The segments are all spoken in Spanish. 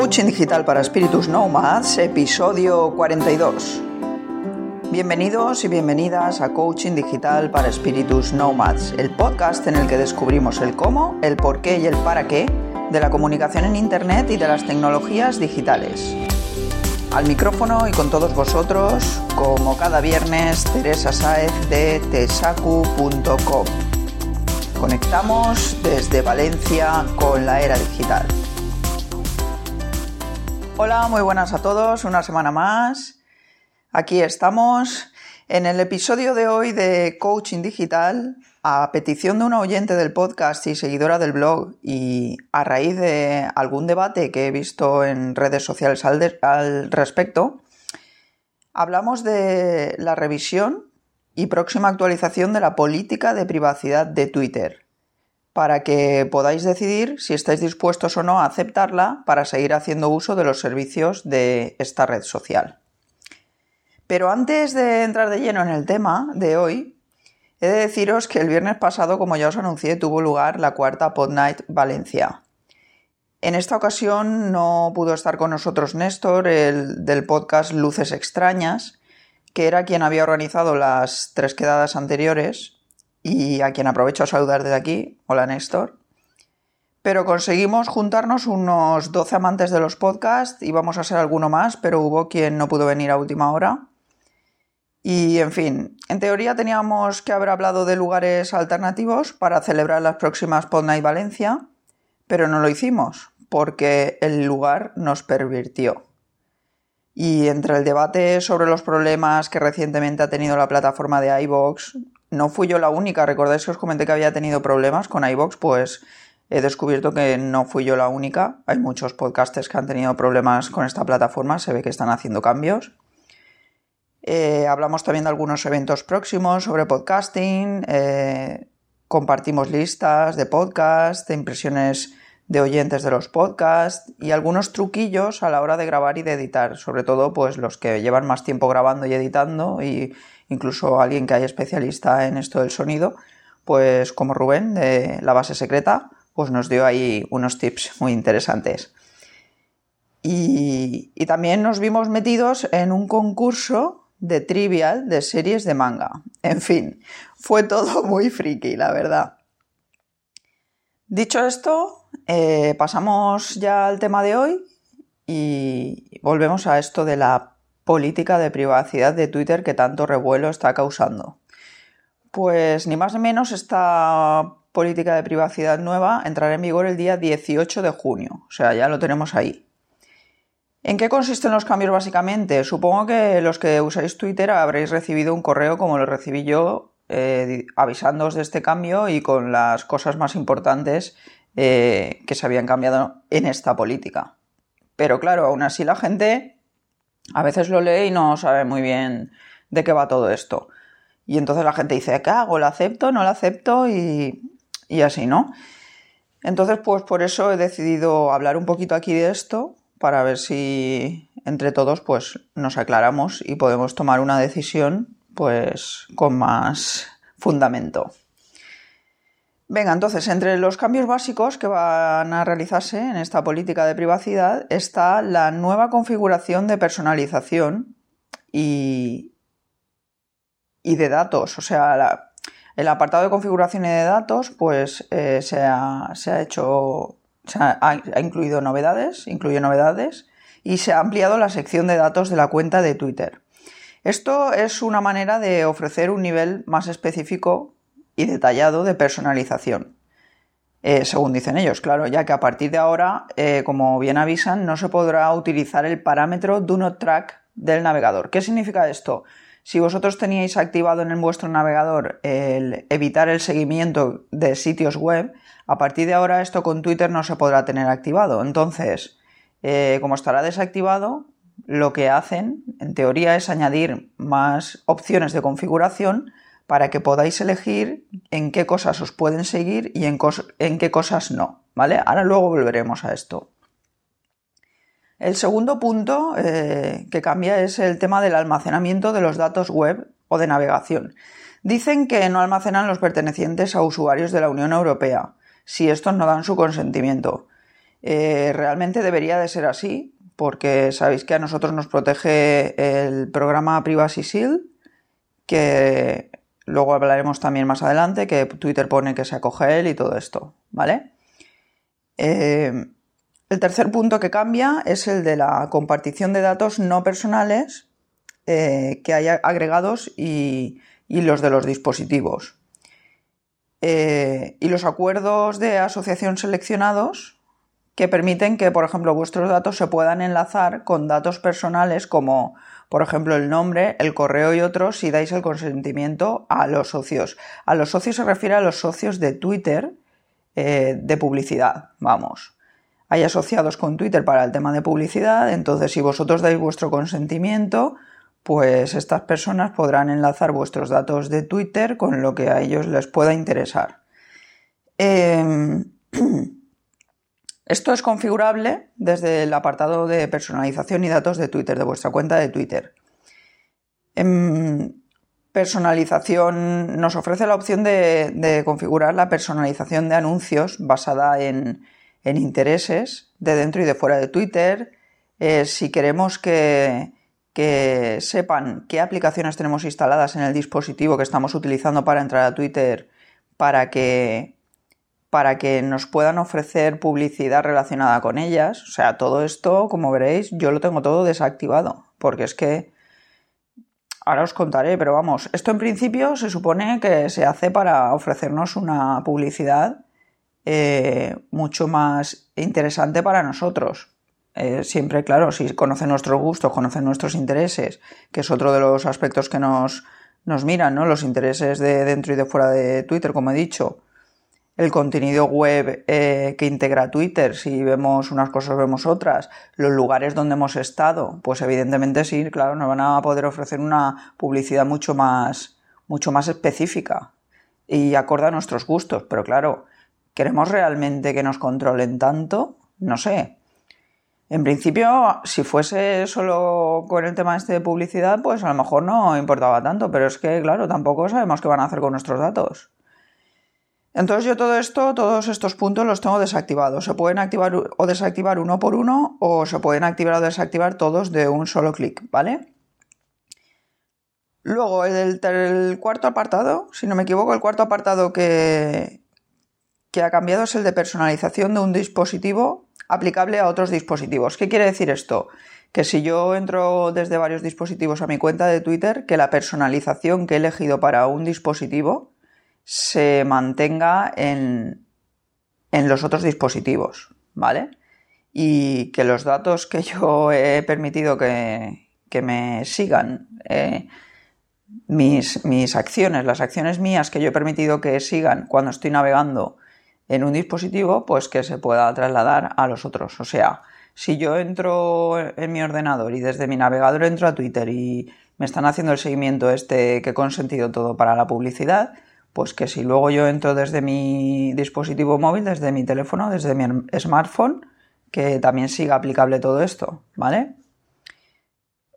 Coaching Digital para Espíritus Nomads, episodio 42. Bienvenidos y bienvenidas a Coaching Digital para Espíritus Nomads, el podcast en el que descubrimos el cómo, el por qué y el para qué de la comunicación en Internet y de las tecnologías digitales. Al micrófono y con todos vosotros, como cada viernes, Teresa Saez de tesacu.com. Conectamos desde Valencia con la era digital. Hola, muy buenas a todos, una semana más. Aquí estamos en el episodio de hoy de Coaching Digital, a petición de una oyente del podcast y seguidora del blog y a raíz de algún debate que he visto en redes sociales al, al respecto, hablamos de la revisión y próxima actualización de la política de privacidad de Twitter para que podáis decidir si estáis dispuestos o no a aceptarla para seguir haciendo uso de los servicios de esta red social. Pero antes de entrar de lleno en el tema de hoy, he de deciros que el viernes pasado, como ya os anuncié, tuvo lugar la cuarta Pod Night Valencia. En esta ocasión no pudo estar con nosotros Néstor, el del podcast Luces Extrañas, que era quien había organizado las tres quedadas anteriores, y a quien aprovecho a saludar desde aquí. Hola Néstor. Pero conseguimos juntarnos unos 12 amantes de los podcasts, íbamos a ser alguno más, pero hubo quien no pudo venir a última hora. Y en fin, en teoría teníamos que haber hablado de lugares alternativos para celebrar las próximas Pod Night Valencia, pero no lo hicimos, porque el lugar nos pervirtió. Y entre el debate sobre los problemas que recientemente ha tenido la plataforma de iVoox, no fui yo la única. ¿Recordáis que os comenté que había tenido problemas con iVoox? Pues he descubierto que no fui yo la única. Hay muchos podcasters que han tenido problemas con esta plataforma. Se ve que están haciendo cambios. Eh, hablamos también de algunos eventos próximos sobre podcasting. Eh, compartimos listas de podcast, de impresiones de oyentes de los podcasts y algunos truquillos a la hora de grabar y de editar, sobre todo pues los que llevan más tiempo grabando y editando y incluso alguien que haya especialista en esto del sonido, pues como Rubén de la base secreta, pues nos dio ahí unos tips muy interesantes. Y, y también nos vimos metidos en un concurso de trivial de series de manga. En fin, fue todo muy friki, la verdad. Dicho esto, eh, pasamos ya al tema de hoy y volvemos a esto de la política de privacidad de Twitter que tanto revuelo está causando. Pues ni más ni menos esta política de privacidad nueva entrará en vigor el día 18 de junio, o sea, ya lo tenemos ahí. ¿En qué consisten los cambios básicamente? Supongo que los que usáis Twitter habréis recibido un correo como lo recibí yo eh, avisándoos de este cambio y con las cosas más importantes eh, que se habían cambiado en esta política. Pero claro, aún así la gente a veces lo lee y no sabe muy bien de qué va todo esto. Y entonces la gente dice, ¿qué hago? ¿Lo acepto? ¿No lo acepto? Y, y así, ¿no? Entonces, pues por eso he decidido hablar un poquito aquí de esto, para ver si entre todos pues nos aclaramos y podemos tomar una decisión pues con más fundamento. Venga, entonces, entre los cambios básicos que van a realizarse en esta política de privacidad está la nueva configuración de personalización y, y de datos. O sea, el apartado de configuración y de datos, pues eh, se, ha, hecho, se ha, ha, incluido novedades, incluye novedades y se ha ampliado la sección de datos de la cuenta de Twitter. Esto es una manera de ofrecer un nivel más específico y detallado de personalización. Eh, según dicen ellos, claro, ya que a partir de ahora, eh, como bien avisan, no se podrá utilizar el parámetro Do Not Track del navegador. ¿Qué significa esto? Si vosotros teníais activado en vuestro navegador el evitar el seguimiento de sitios web, a partir de ahora esto con Twitter no se podrá tener activado. Entonces, eh, como estará desactivado, lo que hacen, en teoría, es añadir más opciones de configuración para que podáis elegir en qué cosas os pueden seguir y en, qué cosas no, ¿vale? Ahora luego volveremos a esto. El segundo punto eh, que cambia es el tema del almacenamiento de los datos web o de navegación. Dicen que no almacenan los pertenecientes a usuarios de la Unión Europea, si estos no dan su consentimiento. Eh, realmente debería de ser así, porque sabéis que a nosotros nos protege el programa Privacy Shield, que luego hablaremos también más adelante, que Twitter pone que se acoge él y todo esto, ¿vale? Eh, el tercer punto que cambia es el de la compartición de datos no personales eh, que hay agregados y, los de los dispositivos. y los acuerdos de asociación seleccionados que permiten que, por ejemplo, vuestros datos se puedan enlazar con datos personales como, por ejemplo, el nombre, el correo y otros si dais el consentimiento a los socios. A los socios se refiere a los socios de Twitter eh, de publicidad, vamos. Hay asociados con Twitter para el tema de publicidad, entonces si vosotros dais vuestro consentimiento, pues estas personas podrán enlazar vuestros datos de Twitter con lo que a ellos les pueda interesar. Em, Esto es configurable desde el apartado de personalización y datos de Twitter, de vuestra cuenta de Twitter. En personalización nos ofrece la opción de, configurar la personalización de anuncios basada en, intereses de dentro y de fuera de Twitter. Eh, si queremos que, que sepan qué aplicaciones tenemos instaladas en el dispositivo que estamos utilizando para entrar a Twitter para que para que nos puedan ofrecer publicidad relacionada con ellas. O sea, todo esto, como veréis, yo lo tengo todo desactivado, porque es que ahora os contaré, pero vamos, esto en principio se supone que se hace para ofrecernos una publicidad eh, mucho más interesante para nosotros. Eh, siempre, claro, si conocen nuestros gustos, conocen nuestros intereses, que es otro de los aspectos que nos, nos miran, ¿no? Los intereses de dentro y de fuera de Twitter, como he dicho el contenido web eh, que integra Twitter, si vemos unas cosas vemos otras, los lugares donde hemos estado, pues evidentemente sí, claro, nos van a poder ofrecer una publicidad mucho más, mucho más específica y acorde a nuestros gustos, pero claro, ¿queremos realmente que nos controlen tanto? No sé. En principio, si fuese solo con el tema este de publicidad, pues a lo mejor no importaba tanto, pero es que, claro, tampoco sabemos qué van a hacer con nuestros datos. Entonces yo todo esto, todos estos puntos los tengo desactivados. Se pueden activar o desactivar uno por uno o se pueden activar o desactivar todos de un solo clic, ¿vale? Luego, el, cuarto apartado, si no me equivoco, el cuarto apartado que, que ha cambiado es el de personalización de un dispositivo aplicable a otros dispositivos. ¿Qué quiere decir esto? Que si yo entro desde varios dispositivos a mi cuenta de Twitter, que la personalización que he elegido para un dispositivo se mantenga en, los otros dispositivos, ¿vale? Y que los datos que yo he permitido que, me sigan, eh, mis, mis acciones, las acciones mías que yo he permitido que sigan cuando estoy navegando en un dispositivo, pues que se pueda trasladar a los otros. O sea, si yo entro en mi ordenador y desde mi navegador entro a Twitter y me están haciendo el seguimiento este que he consentido todo para la publicidad, pues que si luego yo entro desde mi dispositivo móvil, desde mi teléfono, desde mi smartphone, que también siga aplicable todo esto, ¿vale?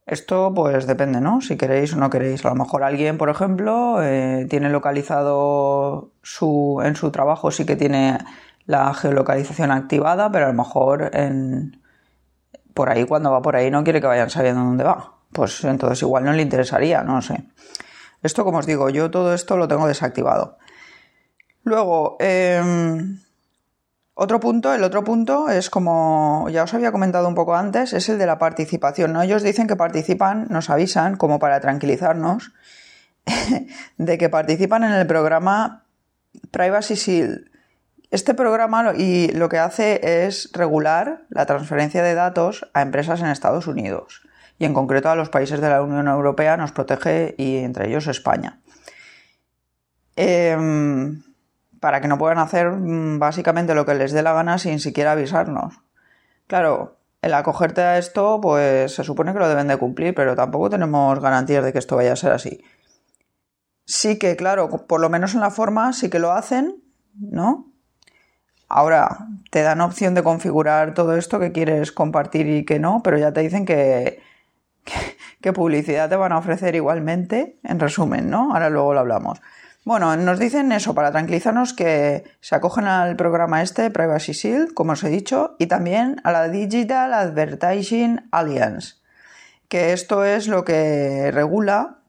Esto pues depende, ¿no? Si queréis o no queréis. A lo mejor alguien, por ejemplo, eh, tiene localizado su, en su trabajo, sí que tiene la geolocalización activada, pero a lo mejor en, por ahí, cuando va por ahí, no quiere que vayan sabiendo dónde va. Pues entonces igual no le interesaría, no sé. Esto, como os digo, yo todo esto lo tengo desactivado. Luego, em, otro punto, el otro punto es como ya os había comentado un poco antes, es el de la participación. ¿no? Ellos dicen que participan, nos avisan, como para tranquilizarnos, de que participan en el programa Privacy Shield. Este programa y lo que hace es regular la transferencia de datos a empresas en Estados Unidos y en concreto a los países de la Unión Europea nos protege y entre ellos España. Em, para que no puedan hacer mm, básicamente lo que les dé la gana sin siquiera avisarnos. Claro, el acogerte a esto, pues se supone que lo deben de cumplir, pero tampoco tenemos garantías de que esto vaya a ser así. Sí que, claro, por lo menos en la forma sí que lo hacen, ¿no? Ahora, te dan opción de configurar todo esto que quieres compartir y que no, pero ya te dicen que ¿Qué publicidad te van a ofrecer igualmente? En resumen, ¿no? Ahora luego lo hablamos. Bueno, nos dicen eso para tranquilizarnos que se acogen al programa este, Privacy Shield, como os he dicho, y también a la Digital Advertising Alliance, que esto es lo que regula,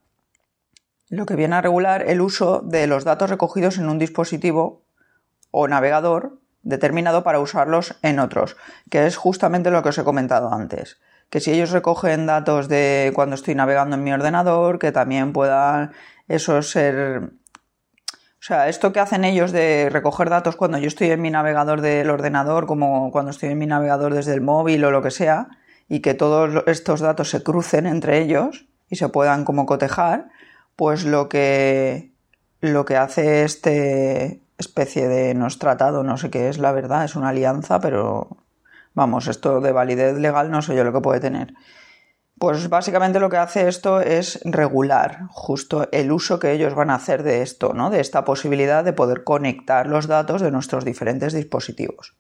lo que viene a regular el uso de los datos recogidos en un dispositivo o navegador determinado para usarlos en otros, que es justamente lo que os he comentado antes. Que si ellos recogen datos de cuando estoy navegando en mi ordenador, que también puedan eso ser o sea, esto que hacen ellos de recoger datos cuando yo estoy en mi navegador del ordenador, como cuando estoy en mi navegador desde el móvil o lo que sea, y que todos estos datos se crucen entre ellos y se puedan como cotejar, pues lo que, lo que hace este especie de no es tratado, no sé qué es la verdad, es una alianza, pero vamos, esto de validez legal no sé yo lo que puede tener. Pues básicamente lo que hace esto es regular justo el uso que ellos van a hacer de esto, ¿no? De esta posibilidad de poder conectar los datos de nuestros diferentes dispositivos.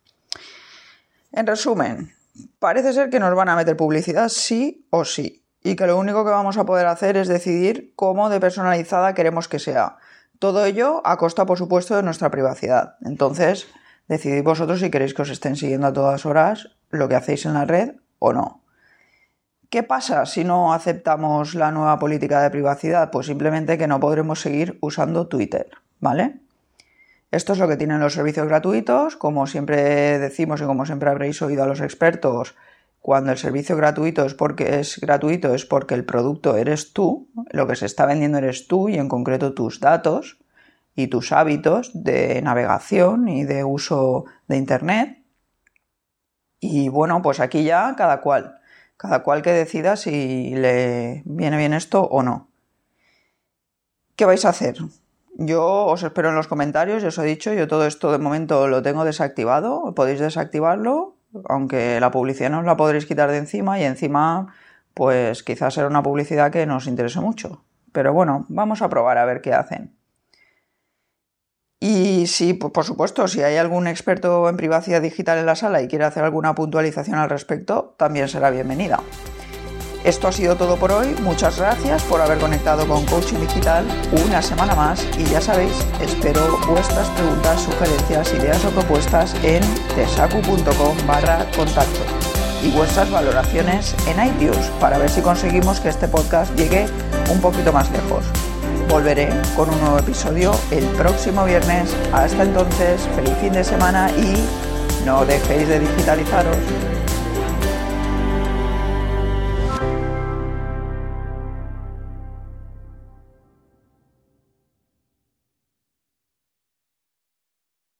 En resumen, parece ser que nos van a meter publicidad sí o sí, y que lo único que vamos a poder hacer es decidir cómo de personalizada queremos que sea. Todo ello a costa, por supuesto, de nuestra privacidad. Entonces, decidid vosotros si queréis que os estén siguiendo a todas horas lo que hacéis en la red o no. ¿Qué pasa si no aceptamos la nueva política de privacidad? Pues simplemente que no podremos seguir usando Twitter, ¿vale? Esto es lo que tienen los servicios gratuitos, como siempre decimos y como siempre habréis oído a los expertos, cuando el servicio gratuito es porque es gratuito es porque el producto eres tú, lo que se está vendiendo eres tú y en concreto tus datos y tus hábitos de navegación y de uso de internet. Y bueno, pues aquí ya cada cual. Cada cual que decida si le viene bien esto o no. ¿Qué vais a hacer? Yo os espero en los comentarios, ya os he dicho, yo todo esto de momento lo tengo desactivado, podéis desactivarlo, aunque la publicidad no os la podréis quitar de encima y encima pues quizás será una publicidad que nos interese mucho. Pero bueno, vamos a probar a ver qué hacen. Y si, por supuesto, si hay algún experto en privacidad digital en la sala y quiere hacer alguna puntualización al respecto, también será bienvenida. Esto ha sido todo por hoy. Muchas gracias por haber conectado con Coaching Digital una semana más y ya sabéis, espero vuestras preguntas, sugerencias, ideas o propuestas en tesacu.com barra contacto y vuestras valoraciones en iTunes para ver si conseguimos que este podcast llegue un poquito más lejos. Volveré con un nuevo episodio el próximo viernes. Hasta entonces, feliz fin de semana y no dejéis de digitalizaros.